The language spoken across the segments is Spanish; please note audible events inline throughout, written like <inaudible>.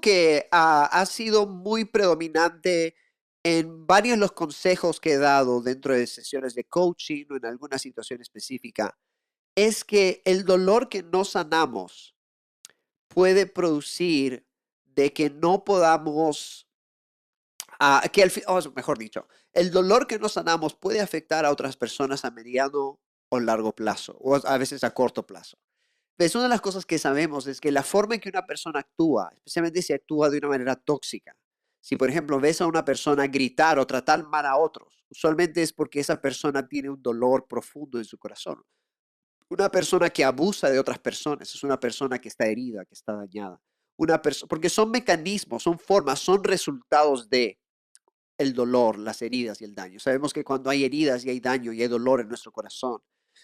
que ah, ha sido muy predominante en varios de los consejos que he dado dentro de sesiones de coaching o en alguna situación específica, es que el dolor que no sanamos puede producir de que no podamos, ah, que al mejor dicho, el dolor que no sanamos puede afectar a otras personas a mediano o largo plazo, o a veces a corto plazo. Es una de las cosas que sabemos es que la forma en que una persona actúa, especialmente si actúa de una manera tóxica, si por ejemplo ves a una persona gritar o tratar mal a otros, usualmente es porque esa persona tiene un dolor profundo en su corazón. Una persona que abusa de otras personas es una persona que está herida, que está dañada. Una porque son mecanismos, son formas, son resultados de el dolor, las heridas y el daño. Sabemos que cuando hay heridas y hay daño y hay dolor en nuestro corazón,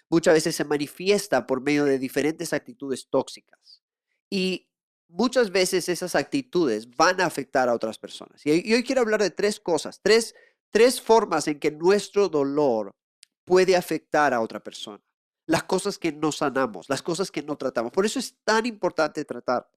muchas veces se manifiesta por medio de diferentes actitudes tóxicas. Y muchas veces esas actitudes van a afectar a otras personas. Y hoy quiero hablar de tres cosas, tres, tres formas en que nuestro dolor puede afectar a otra persona. Las cosas que no sanamos, las cosas que no tratamos. Por eso es tan importante tratar.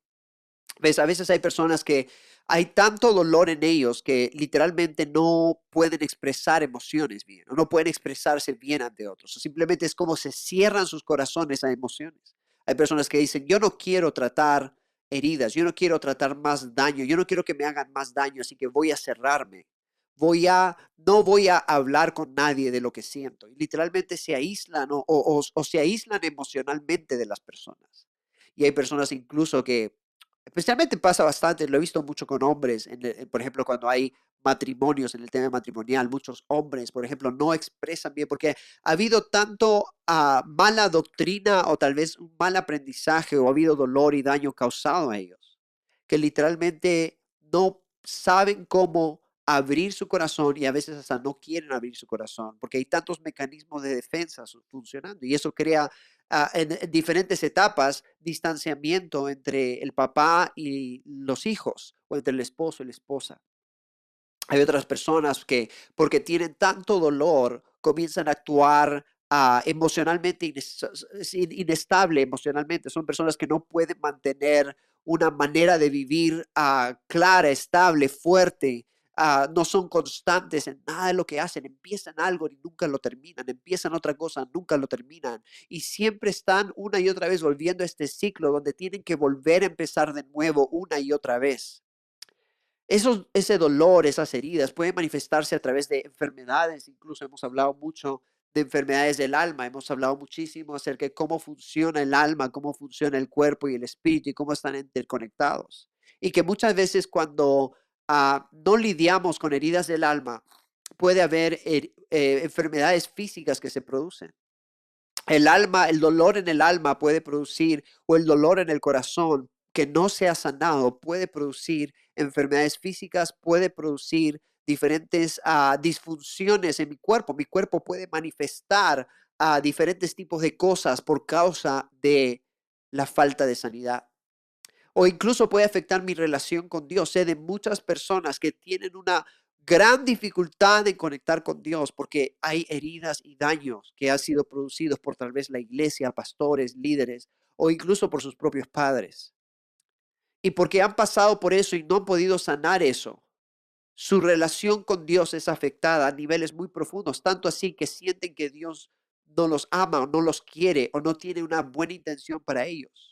¿Ves? A veces hay personas que hay tanto dolor en ellos que literalmente no pueden expresar emociones bien o no pueden expresarse bien ante otros. O simplemente es como se cierran sus corazones a emociones. Hay personas que dicen, yo no quiero tratar heridas, yo no quiero tratar más daño, yo no quiero que me hagan más daño, así que voy a cerrarme. Voy a, no voy a hablar con nadie de lo que siento. Y literalmente se aíslan o, o se aíslan emocionalmente de las personas. Y hay personas incluso que especialmente pasa bastante, lo he visto mucho con hombres, por ejemplo, cuando hay matrimonios en el tema matrimonial, muchos hombres, por ejemplo, no expresan bien porque ha habido tanto ah, mala doctrina o tal vez un mal aprendizaje o ha habido dolor y daño causado a ellos, que literalmente no saben cómo abrir su corazón y a veces hasta no quieren abrir su corazón porque hay tantos mecanismos de defensa funcionando y eso crea en, diferentes etapas distanciamiento entre el papá y los hijos o entre el esposo y la esposa. Hay otras personas que porque tienen tanto dolor comienzan a actuar ah, emocionalmente inestable emocionalmente. Son personas que no pueden mantener una manera de vivir ah, clara, estable, fuerte Ah, no son constantes en nada de lo que hacen, empiezan algo y nunca lo terminan, empiezan otra cosa, nunca lo terminan y siempre están una y otra vez volviendo a este ciclo donde tienen que volver a empezar de nuevo una y otra vez. Eso, ese dolor, esas heridas pueden manifestarse a través de enfermedades, incluso hemos hablado mucho de enfermedades del alma, hemos hablado muchísimo acerca de cómo funciona el alma, cómo funciona el cuerpo y el espíritu y cómo están interconectados. Y que muchas veces cuando No lidiamos con heridas del alma, puede haber eh, enfermedades físicas que se producen. El alma, el dolor en el alma puede producir, o el dolor en el corazón que no se ha sanado, puede producir enfermedades físicas, puede producir diferentes ah, disfunciones en mi cuerpo. Mi cuerpo puede manifestar ah, diferentes tipos de cosas por causa de la falta de sanidad o incluso puede afectar mi relación con Dios. Sé de muchas personas que tienen una gran dificultad en conectar con Dios porque hay heridas y daños que han sido producidos por tal vez la iglesia, pastores, líderes o incluso por sus propios padres. Y porque han pasado por eso y no han podido sanar eso, su relación con Dios es afectada a niveles muy profundos, tanto así que sienten que Dios no los ama o no los quiere o no tiene una buena intención para ellos.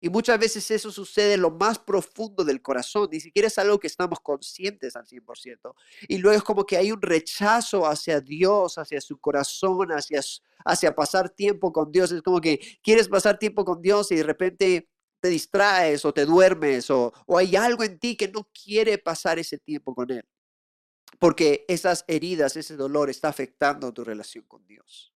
Y muchas veces eso sucede en lo más profundo del corazón, ni siquiera es algo que estamos conscientes al 100%. Y luego es como que hay un rechazo hacia Dios, hacia su corazón, hacia, hacia pasar tiempo con Dios. Es como que quieres pasar tiempo con Dios y de repente te distraes o te duermes o, o hay algo en ti que no quiere pasar ese tiempo con Él. Porque esas heridas, ese dolor está afectando tu relación con Dios.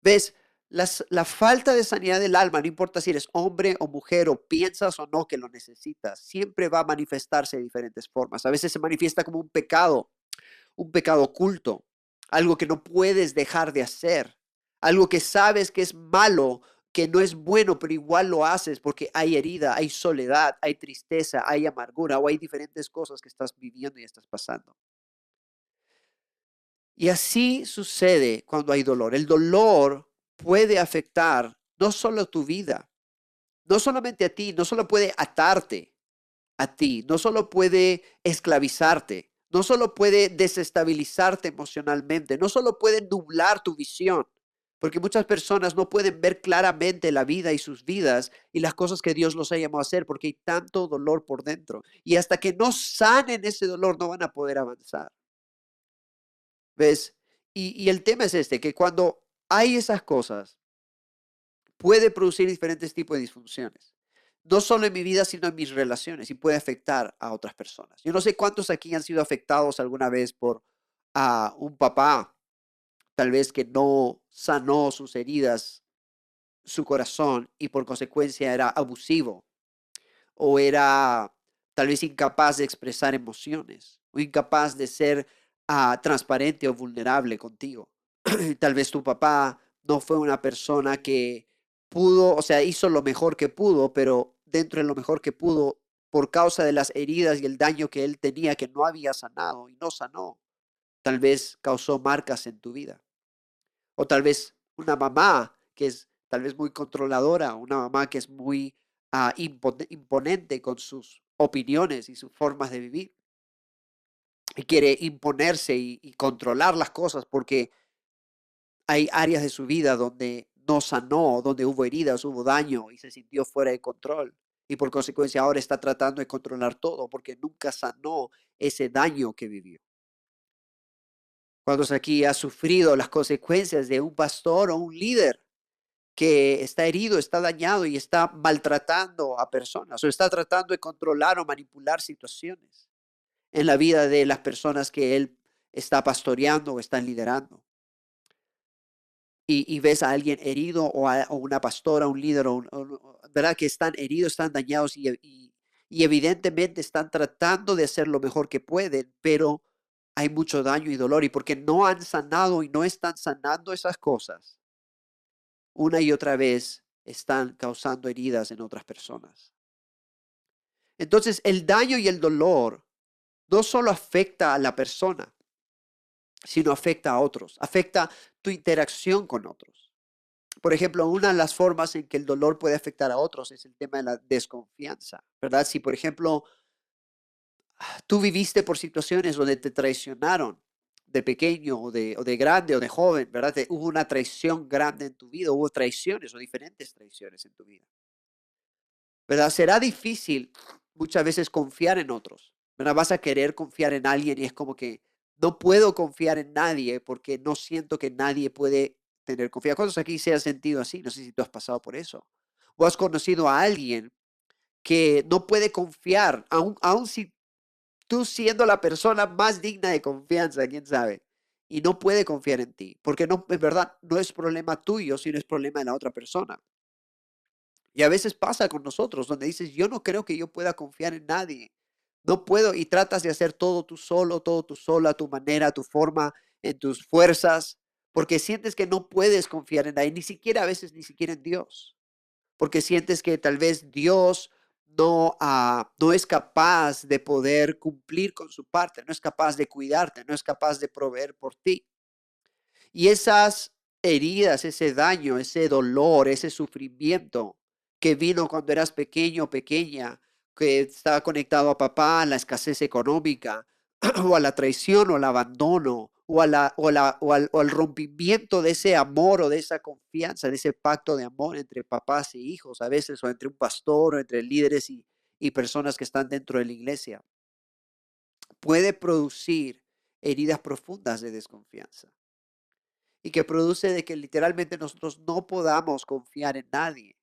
¿Ves? La falta de sanidad del alma, no importa si eres hombre o mujer o piensas o no que lo necesitas, siempre va a manifestarse de diferentes formas. A veces se manifiesta como un pecado, un pecado oculto, algo que no puedes dejar de hacer, algo que sabes que es malo, que no es bueno, pero igual lo haces porque hay herida, hay soledad, hay tristeza, hay amargura o hay diferentes cosas que estás viviendo y estás pasando. Y así sucede cuando hay dolor. El dolor puede afectar no solo tu vida, no solamente a ti, no solo puede atarte, a ti, no solo puede esclavizarte, no solo puede desestabilizarte emocionalmente, no solo puede nublar tu visión, porque muchas personas no pueden ver claramente la vida y sus vidas y las cosas que Dios los ha llamado a hacer porque hay tanto dolor por dentro. Y hasta que no sanen ese dolor no van a poder avanzar. ¿Ves? Y, y el tema es este, que cuando hay esas cosas, puede producir diferentes tipos de disfunciones. No solo en mi vida, sino en mis relaciones y puede afectar a otras personas. Yo no sé cuántos aquí han sido afectados alguna vez por a un papá tal vez que no sanó sus heridas, su corazón y por consecuencia era abusivo o era tal vez incapaz de expresar emociones o incapaz de ser ah, transparente o vulnerable contigo. <clears throat> tal vez tu papá no fue una persona que pudo, o sea, hizo lo mejor que pudo, pero dentro de lo mejor que pudo, por causa de las heridas y el daño que él tenía que no había sanado y no sanó, tal vez causó marcas en tu vida. O tal vez una mamá que es tal vez muy controladora, una mamá que es muy ah, imponente con sus opiniones y sus formas de vivir. Y quiere imponerse y, y controlar las cosas porque hay áreas de su vida donde no sanó, donde hubo heridas, hubo daño y se sintió fuera de control. Y por consecuencia ahora está tratando de controlar todo porque nunca sanó ese daño que vivió. ¿Cuántos aquí ha sufrido las consecuencias de un pastor o un líder que está herido, está dañado y está maltratando a personas o está tratando de controlar o manipular situaciones en la vida de las personas que él está pastoreando o está liderando? Y, ves a alguien herido o a una pastora, un líder, o, ¿verdad? Que están heridos, están dañados y, y evidentemente están tratando de hacer lo mejor que pueden, pero hay mucho daño y dolor y porque no han sanado y no están sanando esas cosas, una y otra vez están causando heridas en otras personas. Entonces, el daño y el dolor no solo afecta a la persona, sino afecta a otros, afecta tu interacción con otros. Por ejemplo, una de las formas en que el dolor puede afectar a otros es el tema de la desconfianza, ¿verdad? Si, por ejemplo, tú viviste por situaciones donde te traicionaron de pequeño o de, o de grande o de joven, ¿verdad? hubo una traición grande en tu vida, hubo traiciones o diferentes traiciones en tu vida. ¿Verdad? Será difícil muchas veces confiar en otros. ¿verdad? Vas a querer confiar en alguien y es como que no puedo confiar en nadie porque no siento que nadie puede tener confianza. ¿Cuántos aquí se han sentido así? No sé si tú has pasado por eso. O has conocido a alguien que no puede confiar, aun, aun si tú siendo la persona más digna de confianza, quién sabe, y no puede confiar en ti, porque no, verdad no es problema tuyo, sino es problema de la otra persona. Y a veces pasa con nosotros, donde dices, yo no creo que yo pueda confiar en nadie. No puedo y tratas de hacer todo tú solo, todo tú sola, tu manera, tu forma, en tus fuerzas, porque sientes que no puedes confiar en nadie, ni siquiera a veces ni siquiera en Dios, porque sientes que tal vez Dios no, ah, no es capaz de poder cumplir con su parte, no es capaz de cuidarte, no es capaz de proveer por ti. Y esas heridas, ese daño, ese dolor, ese sufrimiento que vino cuando eras pequeño o pequeña, que estaba conectado a papá, a la escasez económica, <clears throat> o a la traición o al abandono, o, al, rompimiento de ese amor o de esa confianza, de ese pacto de amor entre papás y hijos, a veces, o entre un pastor, o entre líderes y, y personas que están dentro de la iglesia, puede producir heridas profundas de desconfianza. Y que produce de que literalmente nosotros no podamos confiar en nadie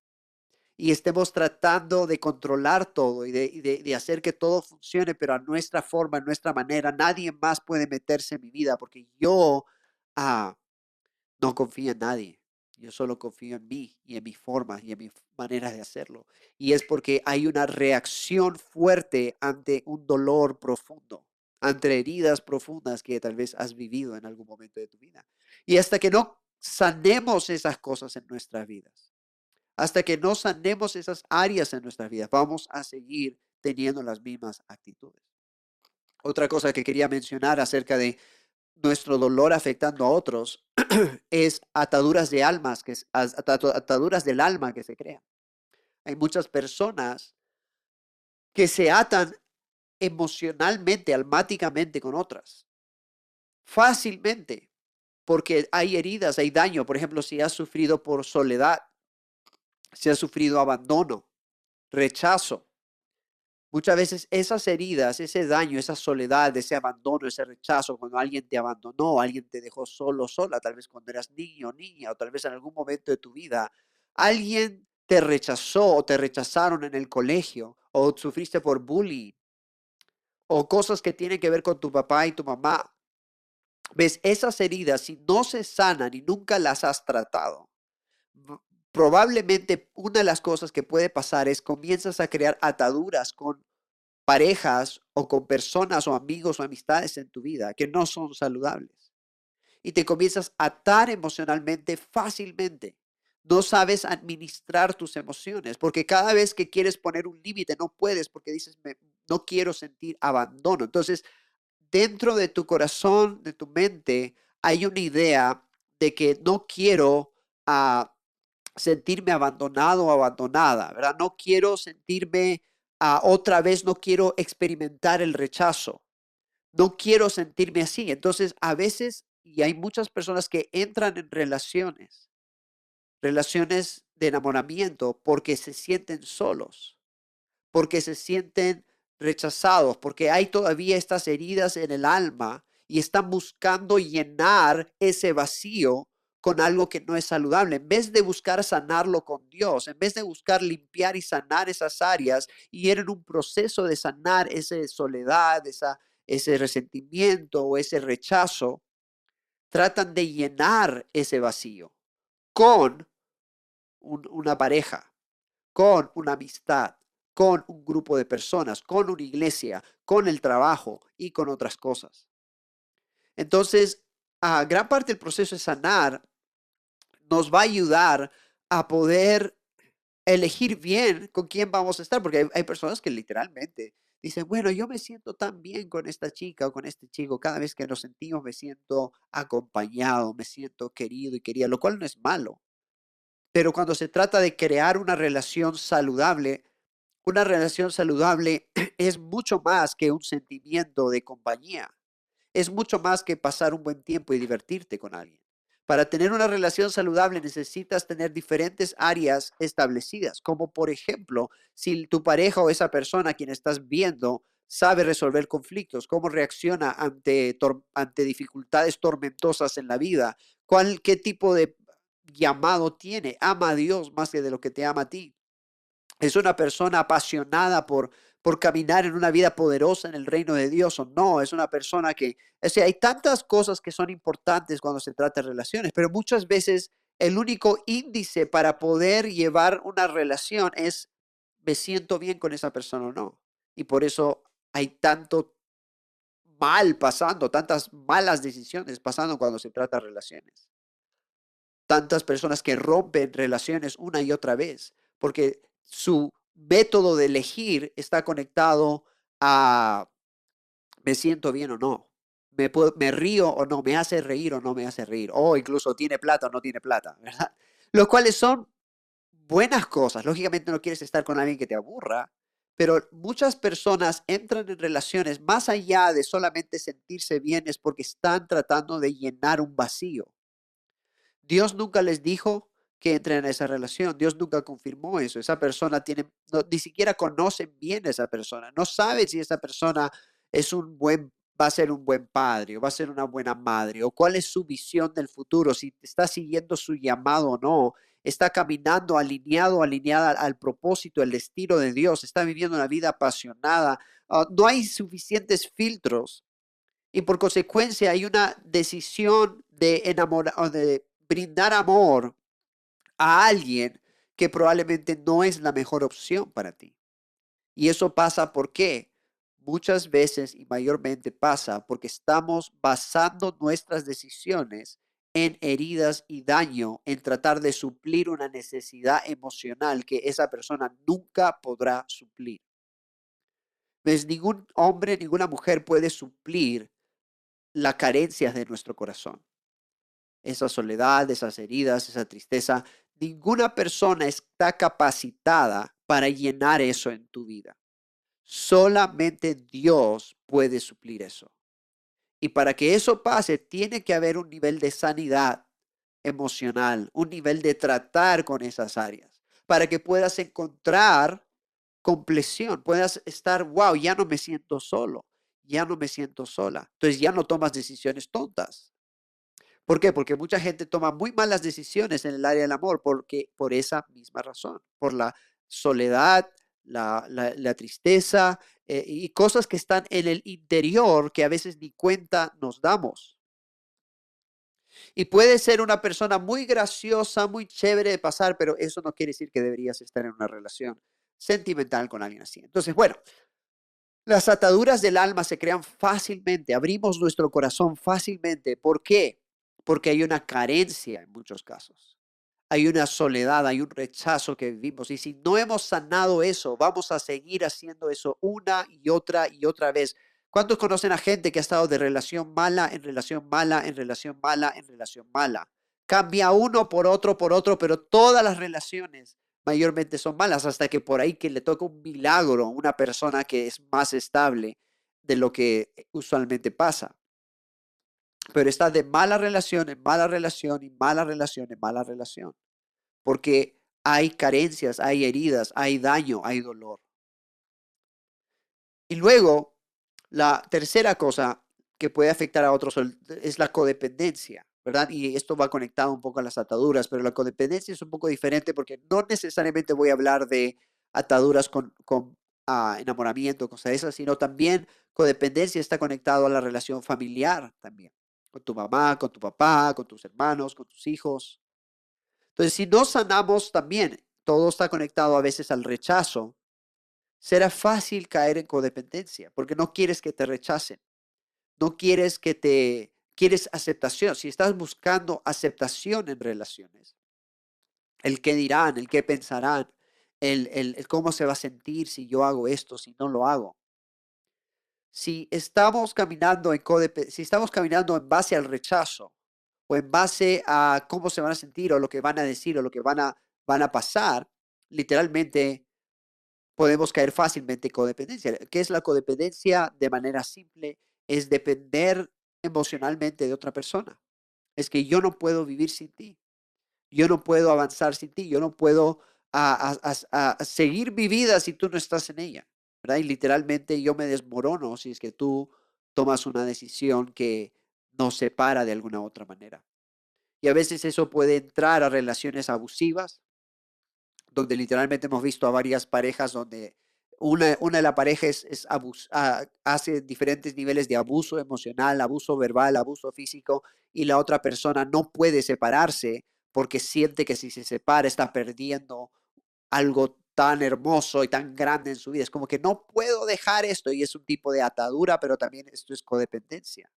y estemos tratando de controlar todo y de, hacer que todo funcione, pero a nuestra forma, a nuestra manera. Nadie más puede meterse en mi vida porque yo ah, no confío en nadie. Yo solo confío en mí y en mi forma y en mi manera de hacerlo. Y es porque hay una reacción fuerte ante un dolor profundo, ante heridas profundas que tal vez has vivido en algún momento de tu vida. Y hasta que no sanemos esas cosas en nuestras vidas, hasta que no sanemos esas áreas en nuestra vida, vamos a seguir teniendo las mismas actitudes. Otra cosa que quería mencionar acerca de nuestro dolor afectando a otros <clears throat> es ataduras de almas, que ataduras del alma que se crean. Hay muchas personas que se atan emocionalmente, almáticamente con otras. Fácilmente, porque hay heridas, hay daño. Por ejemplo, si has sufrido por soledad, si has sufrido abandono, rechazo. Muchas veces esas heridas, ese daño, esa soledad, ese abandono, ese rechazo, cuando alguien te abandonó, alguien te dejó solo, sola, tal vez cuando eras niño niña, o tal vez en algún momento de tu vida, alguien te rechazó o te rechazaron en el colegio, o sufriste por bullying, o cosas que tienen que ver con tu papá y tu mamá. ¿Ves? Esas heridas, si no se sanan y nunca las has tratado, probablemente una de las cosas que puede pasar es comienzas a crear ataduras con parejas o con personas o amigos o amistades en tu vida que no son saludables. Y te comienzas a atar emocionalmente fácilmente. No sabes administrar tus emociones porque cada vez que quieres poner un límite no puedes porque dices, no quiero sentir abandono. Entonces, dentro de tu corazón, de tu mente, hay una idea de que no quiero ah, sentirme abandonado o abandonada, ¿verdad? No quiero sentirme ah, otra vez, no quiero experimentar el rechazo. No quiero sentirme así. Entonces, a veces, y hay muchas personas que entran en relaciones, relaciones de enamoramiento, porque se sienten solos, porque se sienten rechazados, porque hay todavía estas heridas en el alma y están buscando llenar ese vacío con algo que no es saludable. En vez de buscar sanarlo con Dios, en vez de buscar limpiar y sanar esas áreas y ir en un proceso de sanar esa soledad, esa, ese resentimiento o ese rechazo, tratan de llenar ese vacío con una pareja, con una amistad, con un grupo de personas, con una iglesia, con el trabajo y con otras cosas. Entonces, a gran parte del proceso de sanar nos va a ayudar a poder elegir bien con quién vamos a estar, porque hay, personas que literalmente dicen, bueno, yo me siento tan bien con esta chica o con este chico, cada vez que nos sentimos me siento acompañado, me siento querido y querida, lo cual no es malo. Pero cuando se trata de crear una relación saludable, una relación saludable <clears throat> es mucho más que un sentimiento de compañía. Es mucho más que pasar un buen tiempo y divertirte con alguien. Para tener una relación saludable necesitas tener diferentes áreas establecidas, como por ejemplo, si tu pareja o esa persona a quien estás viendo sabe resolver conflictos, cómo reacciona ante, ante dificultades tormentosas en la vida, cuál, qué tipo de llamado tiene, ama a Dios más que de lo que te ama a ti. Es una persona apasionada por, por caminar en una vida poderosa en el reino de Dios o no, es una persona que, o sea, hay tantas cosas que son importantes cuando se trata de relaciones, pero muchas veces el único índice para poder llevar una relación es me siento bien con esa persona o no. Y por eso hay tanto mal pasando, tantas malas decisiones pasando cuando se trata de relaciones. Tantas personas que rompen relaciones una y otra vez, porque su método de elegir está conectado a me siento bien o no, me, me río o no, me hace reír o no me hace reír, o incluso tiene plata o no tiene plata, ¿verdad? Los cuales son buenas cosas. Lógicamente no quieres estar con alguien que te aburra, pero muchas personas entran en relaciones más allá de solamente sentirse bien, es porque están tratando de llenar un vacío. Dios nunca les dijo que entren en esa relación. Dios nunca confirmó eso. Esa persona tiene, ni siquiera conocen bien a esa persona. No sabe si esa persona es un buen, va a ser un buen padre o va a ser una buena madre o cuál es su visión del futuro, si está siguiendo su llamado o no, está caminando alineado, alineada al, propósito, el destino de Dios, está viviendo una vida apasionada. Ah, no hay suficientes filtros y por consecuencia hay una decisión de enamorar, de brindar amor a alguien que probablemente no es la mejor opción para ti. Y eso pasa porque muchas veces y mayormente pasa porque estamos basando nuestras decisiones en heridas y daño, en tratar de suplir una necesidad emocional que esa persona nunca podrá suplir. Pues ningún hombre, ninguna mujer puede suplir las carencias de nuestro corazón. Esa soledad, esas heridas, esa tristeza, Ninguna persona está capacitada para llenar eso en tu vida. Solamente Dios puede suplir eso. Y para que eso pase, tiene que haber un nivel de sanidad emocional, un nivel de tratar con esas áreas, para que puedas encontrar compleción, puedas estar, wow, ya no me siento solo, ya no me siento sola. Entonces ya no tomas decisiones tontas. ¿Por qué? Porque mucha gente toma muy malas decisiones en el área del amor porque, por esa misma razón, por la soledad, la, tristeza eh, y cosas que están en el interior que a veces ni cuenta nos damos. Y puede ser una persona muy graciosa, muy chévere de pasar, pero eso no quiere decir que deberías estar en una relación sentimental con alguien así. Entonces, bueno, las ataduras del alma se crean fácilmente, abrimos nuestro corazón fácilmente. ¿Por qué? Porque hay una carencia en muchos casos. Hay una soledad, hay un rechazo que vivimos. Y si no hemos sanado eso, vamos a seguir haciendo eso una y otra y otra vez. ¿Cuántos conocen a gente que ha estado de relación mala en relación mala, en relación mala, en relación mala? Cambia uno por otro, por otro, pero todas las relaciones mayormente son malas, hasta que por ahí que le toca un milagro una persona que es más estable de lo que usualmente pasa. Pero está de mala relación en mala relación y mala relación en mala relación. Porque hay carencias, hay heridas, hay daño, hay dolor. Y luego, la tercera cosa que puede afectar a otros es la codependencia. ¿verdad? Y esto va conectado un poco a las ataduras, pero la codependencia es un poco diferente porque no necesariamente voy a hablar de ataduras con, con ah, enamoramiento, cosas esas, sino también codependencia está conectado a la relación familiar también, con tu mamá, con tu papá, con tus hermanos, con tus hijos. Entonces, si no sanamos también, todo está conectado a veces al rechazo, será fácil caer en codependencia porque no quieres que te rechacen, no quieres que te quieres aceptación, si estás buscando aceptación en relaciones, el qué dirán, el qué pensarán, el, el, cómo se va a sentir si yo hago esto, si no lo hago. Si estamos caminando en si estamos caminando en base al rechazo o en base a cómo se van a sentir o lo que van a decir o lo que van a, van a pasar, literalmente podemos caer fácilmente en codependencia. ¿Qué es la codependencia? De manera simple, es depender emocionalmente de otra persona. Es que yo no puedo vivir sin ti. Yo no puedo avanzar sin ti. Yo no puedo a, seguir mi vida si tú no estás en ella. Y literalmente yo me desmorono si es que tú tomas una decisión que nos separa de alguna otra manera. Y a veces eso puede entrar a relaciones abusivas, donde literalmente hemos visto a varias parejas donde una, una de la pareja es, ah, hace diferentes niveles de abuso emocional, abuso verbal, abuso físico, y la otra persona no puede separarse porque siente que si se separa está perdiendo algo tan hermoso y tan grande en su vida. Es como que no puedo dejar esto y es un tipo de atadura, pero también esto es codependencia.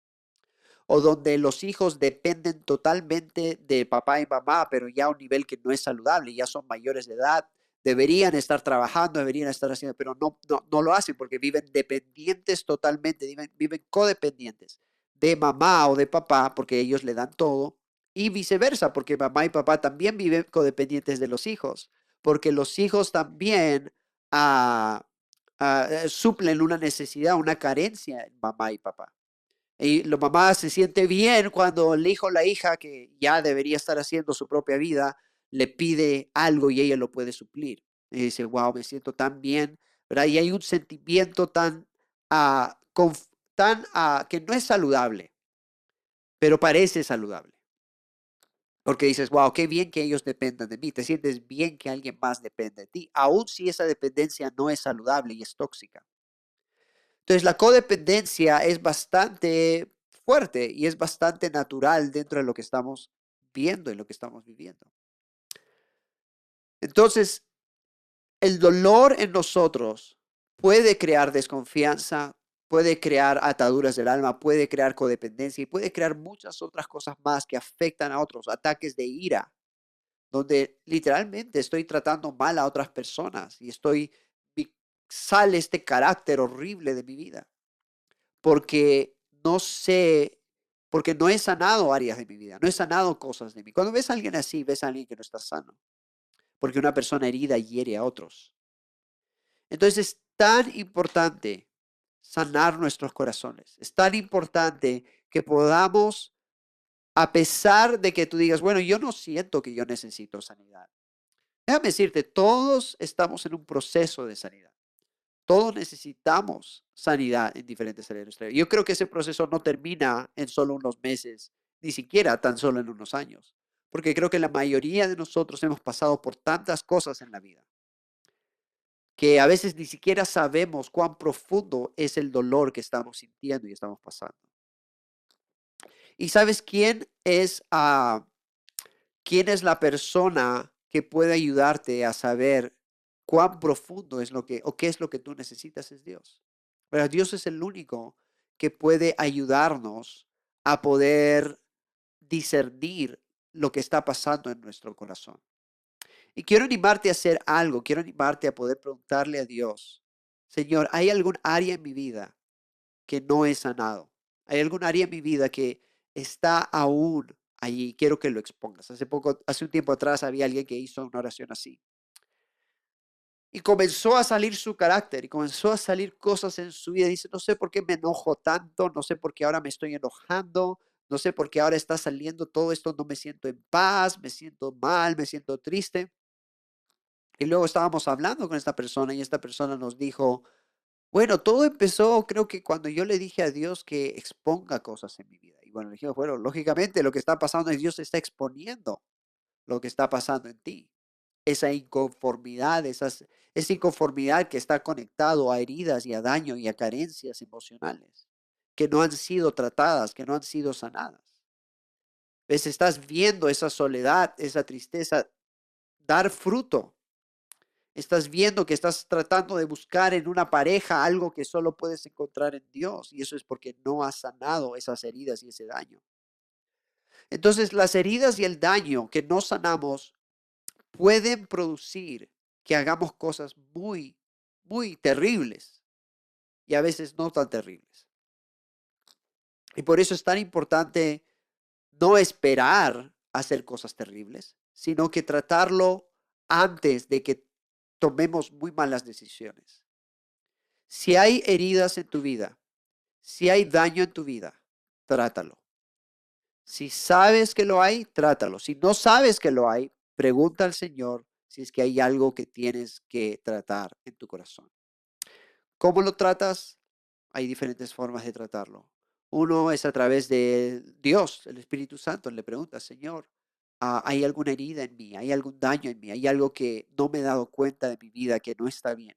O donde los hijos dependen totalmente de papá y mamá, pero ya a un nivel que no es saludable, ya son mayores de edad, deberían estar trabajando, deberían estar haciendo, pero no, no, lo hacen porque viven dependientes totalmente, viven, viven codependientes de mamá o de papá porque ellos le dan todo y viceversa porque mamá y papá también viven codependientes de los hijos porque los hijos también ah, ah, eh, suplen una necesidad, una carencia en mamá y papá. Y la mamá se siente bien cuando el hijo o la hija que ya debería estar haciendo su propia vida le pide algo y ella lo puede suplir. Y dice, wow, me siento tan bien, ¿verdad? Y hay un sentimiento tan, ah, que no es saludable, pero parece saludable. Porque dices, wow, qué bien que ellos dependan de mí. Te sientes bien que alguien más dependa de ti, aun si esa dependencia no es saludable y es tóxica. Entonces, la codependencia es bastante fuerte y es bastante natural dentro de lo que estamos viendo y lo que estamos viviendo. Entonces, el dolor en nosotros puede crear desconfianza, puede crear ataduras del alma, puede crear codependencia y puede crear muchas otras cosas más que afectan a otros, ataques de ira, donde literalmente estoy tratando mal a otras personas y estoy sale este carácter horrible de mi vida porque no sé porque no he sanado áreas de mi vida, no he sanado cosas de mí. Cuando ves a alguien así, ves a alguien que no está sano porque una persona herida hiere a otros. Entonces, tan importante sanar nuestros corazones. Es tan importante que podamos, a pesar de que tú digas, bueno, yo no siento que yo necesito sanidad. Déjame decirte, todos estamos en un proceso de sanidad. Todos necesitamos sanidad en diferentes áreas de nuestra vida. Yo creo que ese proceso no termina en solo unos meses, ni siquiera tan solo en unos años, porque creo que la mayoría de nosotros hemos pasado por tantas cosas en la vida que a veces ni siquiera sabemos cuán profundo es el dolor que estamos sintiendo y estamos pasando. ¿Y sabes quién es, ah, quién es la persona que puede ayudarte a saber cuán profundo es lo que o qué es lo que tú necesitas? Es Dios. Pero Dios es el único que puede ayudarnos a poder discernir lo que está pasando en nuestro corazón. Y quiero animarte a hacer algo, quiero animarte a poder preguntarle a Dios, Señor, ¿hay algún área en mi vida que no he sanado? ¿Hay algún área en mi vida que está aún allí? Quiero que lo expongas. Hace poco, hace un tiempo atrás había alguien que hizo una oración así. Y comenzó a salir su carácter y comenzó a salir cosas en su vida. Dice, no sé por qué me enojo tanto, no sé por qué ahora me estoy enojando, no sé por qué ahora está saliendo todo esto, no me siento en paz, me siento mal, me siento triste. Y luego estábamos hablando con esta persona y esta persona nos dijo, bueno, todo empezó creo que cuando yo le dije a Dios que exponga cosas en mi vida. Y bueno, le dije, bueno, lógicamente lo que está pasando es Dios está exponiendo lo que está pasando en ti. Esa inconformidad, esa inconformidad que está conectado a heridas y a daño y a carencias emocionales que no han sido tratadas, que no han sido sanadas. ¿Ves? Estás viendo esa soledad, esa tristeza dar fruto Estás viendo que estás tratando de buscar en una pareja algo que solo puedes encontrar en Dios. Y eso es porque no has sanado esas heridas y ese daño. Entonces, las heridas y el daño que no sanamos pueden producir que hagamos cosas muy, muy terribles y a veces no tan terribles. Y por eso es tan importante no esperar hacer cosas terribles, sino que tratarlo antes de que tomemos muy malas decisiones. Si hay heridas en tu vida, si hay daño en tu vida, trátalo. Si sabes que lo hay, trátalo. Si no sabes que lo hay, pregunta al Señor si es que hay algo que tienes que tratar en tu corazón. ¿Cómo lo tratas? Hay diferentes formas de tratarlo. Uno es a través de Dios, el Espíritu Santo. Le pregunta, Señor, Ah, hay alguna herida en mí, hay algún daño en mí, hay algo que no me he dado cuenta de mi vida que no está bien.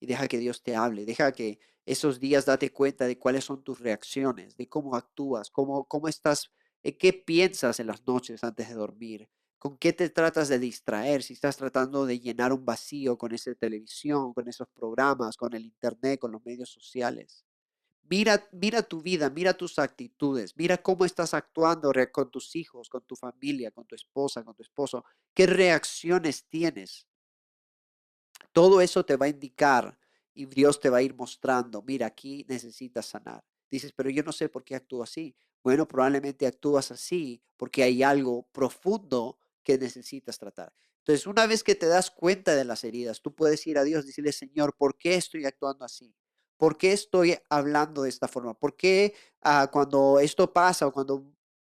Y deja que Dios te hable, deja que esos días date cuenta de cuáles son tus reacciones, de cómo actúas, cómo, cómo estás, eh, qué piensas en las noches antes de dormir, con qué te tratas de distraer, si estás tratando de llenar un vacío con esa televisión, con esos programas, con el internet, con los medios sociales. Mira, mira tu vida, mira tus actitudes, mira cómo estás actuando con tus hijos, con tu familia, con tu esposa, con tu esposo, qué reacciones tienes. Todo eso te va a indicar y Dios te va a ir mostrando, mira, aquí necesitas sanar. Dices, pero yo no sé por qué actúo así. Bueno, probablemente actúas así porque hay algo profundo que necesitas tratar. Entonces, una vez que te das cuenta de las heridas, tú puedes ir a Dios y decirle, Señor, ¿por qué estoy actuando así? ¿Por qué estoy hablando de esta forma? ¿Por qué ah, cuando esto pasa o cuando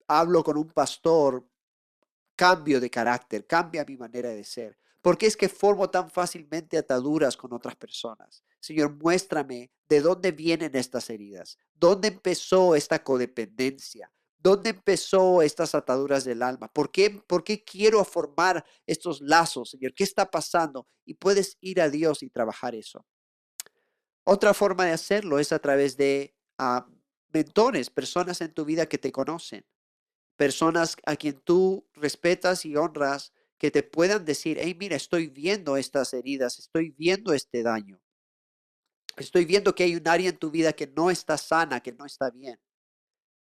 hablo con un pastor, cambio de carácter, cambia mi manera de ser? ¿Por qué es que formo tan fácilmente ataduras con otras personas? Señor, muéstrame de dónde vienen estas heridas, dónde empezó esta codependencia, dónde empezó estas ataduras del alma, por qué, por qué quiero formar estos lazos, Señor, qué está pasando. Y puedes ir a Dios y trabajar eso. Otra forma de hacerlo es a través de ah, mentores, personas en tu vida que te conocen, personas a quien tú respetas y honras, que te puedan decir, hey, mira, estoy viendo estas heridas, estoy viendo este daño. Estoy viendo que hay un área en tu vida que no está sana, que no está bien.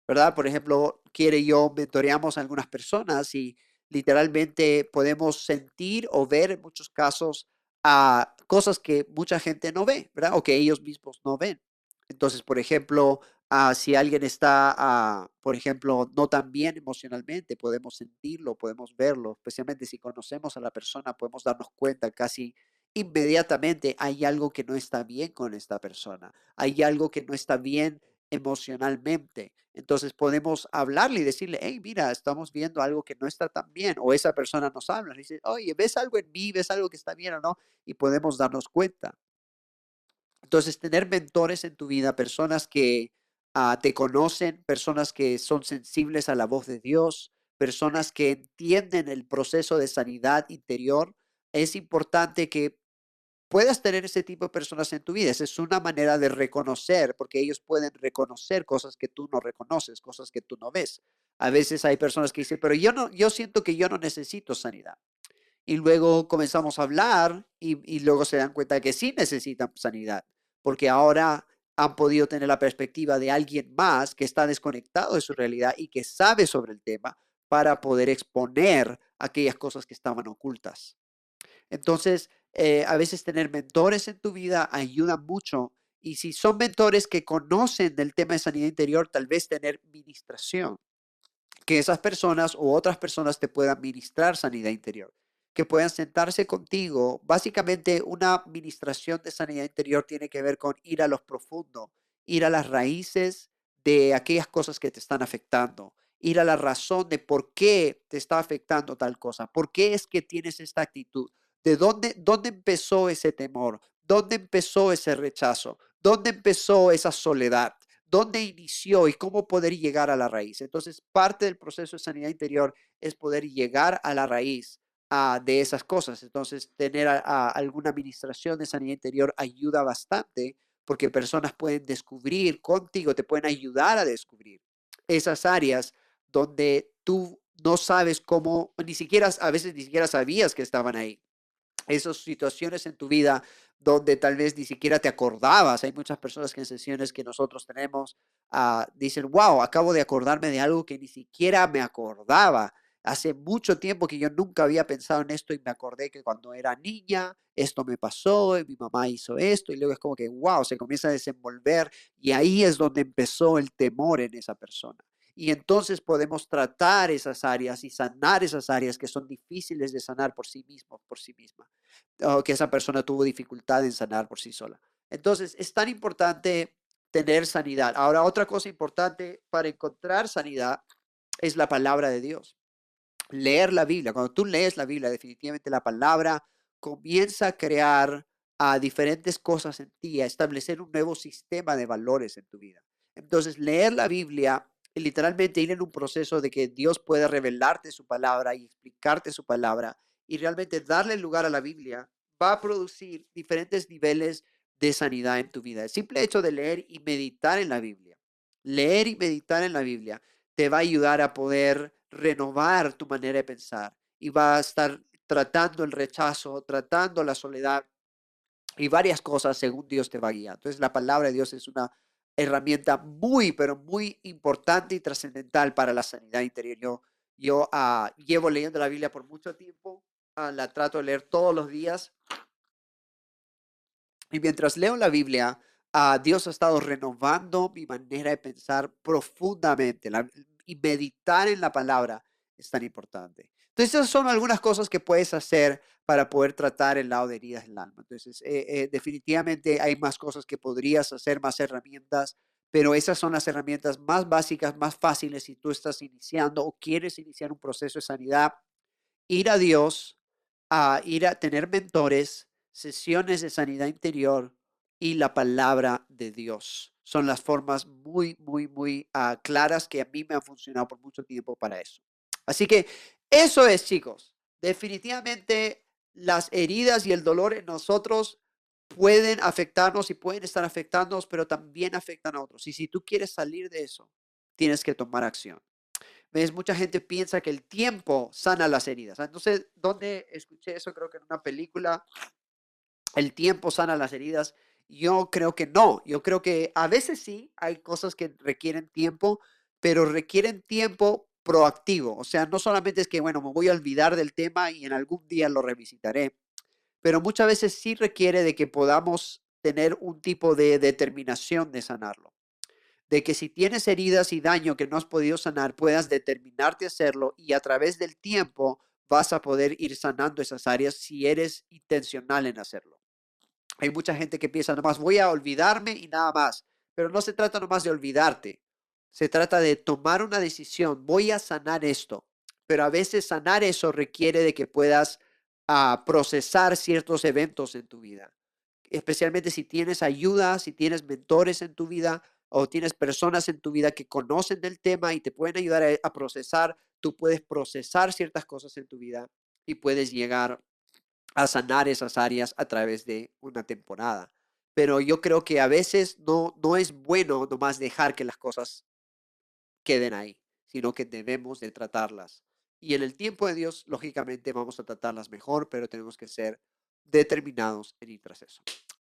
¿Verdad? Por ejemplo, quiere yo mentoreamos a algunas personas y literalmente podemos sentir o ver en muchos casos a cosas que mucha gente no ve, ¿verdad? O que ellos mismos no ven. Entonces, por ejemplo, ah, si alguien está, ah, por ejemplo, no tan bien emocionalmente, podemos sentirlo, podemos verlo, especialmente si conocemos a la persona, podemos darnos cuenta casi inmediatamente hay algo que no está bien con esta persona, hay algo que no está bien emocionalmente. Entonces podemos hablarle y decirle, hey, mira, estamos viendo algo que no está tan bien. O esa persona nos habla y dice, oye, ¿ves algo en mí? ¿Ves algo que está bien o no? Y podemos darnos cuenta. Entonces, tener mentores en tu vida, personas que ah, te conocen, personas que son sensibles a la voz de Dios, personas que entienden el proceso de sanidad interior, es importante que puedas tener ese tipo de personas en tu vida. Esa es una manera de reconocer, porque ellos pueden reconocer cosas que tú no reconoces, cosas que tú no ves. A veces hay personas que dicen, pero yo no, yo siento que yo no necesito sanidad. Y luego comenzamos a hablar y, y luego se dan cuenta que sí necesitan sanidad, porque ahora han podido tener la perspectiva de alguien más que está desconectado de su realidad y que sabe sobre el tema para poder exponer aquellas cosas que estaban ocultas. Entonces, eh, a veces tener mentores en tu vida ayuda mucho. Y si son mentores que conocen del tema de sanidad interior, tal vez tener ministración. Que esas personas o otras personas te puedan ministrar sanidad interior. Que puedan sentarse contigo. Básicamente, una administración de sanidad interior tiene que ver con ir a los profundos, ir a las raíces de aquellas cosas que te están afectando ir a la razón de por qué te está afectando tal cosa, por qué es que tienes esta actitud, de dónde, dónde empezó ese temor, dónde empezó ese rechazo, dónde empezó esa soledad, dónde inició y cómo poder llegar a la raíz. Entonces, parte del proceso de sanidad interior es poder llegar a la raíz ah, de esas cosas. Entonces, tener alguna administración de sanidad interior ayuda bastante porque personas pueden descubrir contigo, te pueden ayudar a descubrir esas áreas donde tú no sabes cómo, ni siquiera, a veces ni siquiera sabías que estaban ahí esas situaciones en tu vida donde tal vez ni siquiera te acordabas. Hay muchas personas que en sesiones que nosotros tenemos ah, dicen, wow, acabo de acordarme de algo que ni siquiera me acordaba. Hace mucho tiempo que yo nunca había pensado en esto y me acordé que cuando era niña esto me pasó y mi mamá hizo esto y luego es como que, wow, se comienza a desenvolver y ahí es donde empezó el temor en esa persona. Y entonces podemos tratar esas áreas y sanar esas áreas que son difíciles de sanar por sí mismo, por sí misma, o que esa persona tuvo dificultad en sanar por sí sola. Entonces, es tan importante tener sanidad. Ahora, otra cosa importante para encontrar sanidad es la palabra de Dios. Leer la Biblia. Cuando tú lees la Biblia, definitivamente la palabra comienza a crear a diferentes cosas en ti, a establecer un nuevo sistema de valores en tu vida. Entonces, leer la Biblia literalmente ir en un proceso de que Dios pueda revelarte su palabra y explicarte su palabra y realmente darle lugar a la Biblia va a producir diferentes niveles de sanidad en tu vida. El simple hecho de leer y meditar en la Biblia, leer y meditar en la Biblia te va a ayudar a poder renovar tu manera de pensar y va a estar tratando el rechazo, tratando la soledad y varias cosas según Dios te va guiar. Entonces la palabra de Dios es una herramienta muy, pero muy importante y trascendental para la sanidad interior. Yo, yo ah, llevo leyendo la Biblia por mucho tiempo, ah, la trato de leer todos los días. Y mientras leo la Biblia, uh, Dios ha estado renovando mi manera de pensar profundamente y meditar en la palabra es tan importante. Entonces, esas son algunas cosas que puedes hacer para poder tratar el lado de heridas del alma. Entonces, eh, eh, definitivamente hay más cosas que podrías hacer, más herramientas, pero esas son las herramientas más básicas, más fáciles si tú estás iniciando o quieres iniciar un proceso de sanidad. Ir a Dios, a ir a tener mentores, sesiones de sanidad interior y la palabra de Dios. Son las formas muy, muy, muy ah, claras que a mí me han funcionado por mucho tiempo para eso. Así que eso es, chicos. Definitivamente las heridas y el dolor en nosotros pueden afectarnos y pueden estar afectándonos, pero también afectan a otros. Y si tú quieres salir de eso, tienes que tomar acción. ¿Ves? Mucha gente piensa que el tiempo sana las heridas. Entonces, ¿dónde escuché eso? Creo que en una película, el tiempo sana las heridas. Yo creo que no. Yo creo que a veces sí hay cosas que requieren tiempo, pero requieren tiempo proactivo. O sea, no solamente es que, bueno, me voy a olvidar del tema y en algún día lo revisitaré, pero muchas veces sí requiere de que podamos tener un tipo de determinación de sanarlo. De que si tienes heridas y daño que no has podido sanar, puedas determinarte a hacerlo y a través del tiempo vas a poder ir sanando esas áreas si eres intencional en hacerlo. Hay mucha gente que piensa nomás voy a olvidarme y nada más, pero no se trata nomás de olvidarte, se trata de tomar una decisión, voy a sanar esto, pero a veces sanar eso requiere de que puedas ah, procesar ciertos eventos en tu vida, especialmente si tienes ayuda, si tienes mentores en tu vida o tienes personas en tu vida que conocen del tema y te pueden ayudar a, a procesar, tú puedes procesar ciertas cosas en tu vida y puedes llegar a sanar esas áreas a través de una temporada. Pero yo creo que a veces no, no es bueno nomás dejar que las cosas queden ahí, sino que debemos de tratarlas. Y en el tiempo de Dios, lógicamente, vamos a tratarlas mejor, pero tenemos que ser determinados en ir tras eso.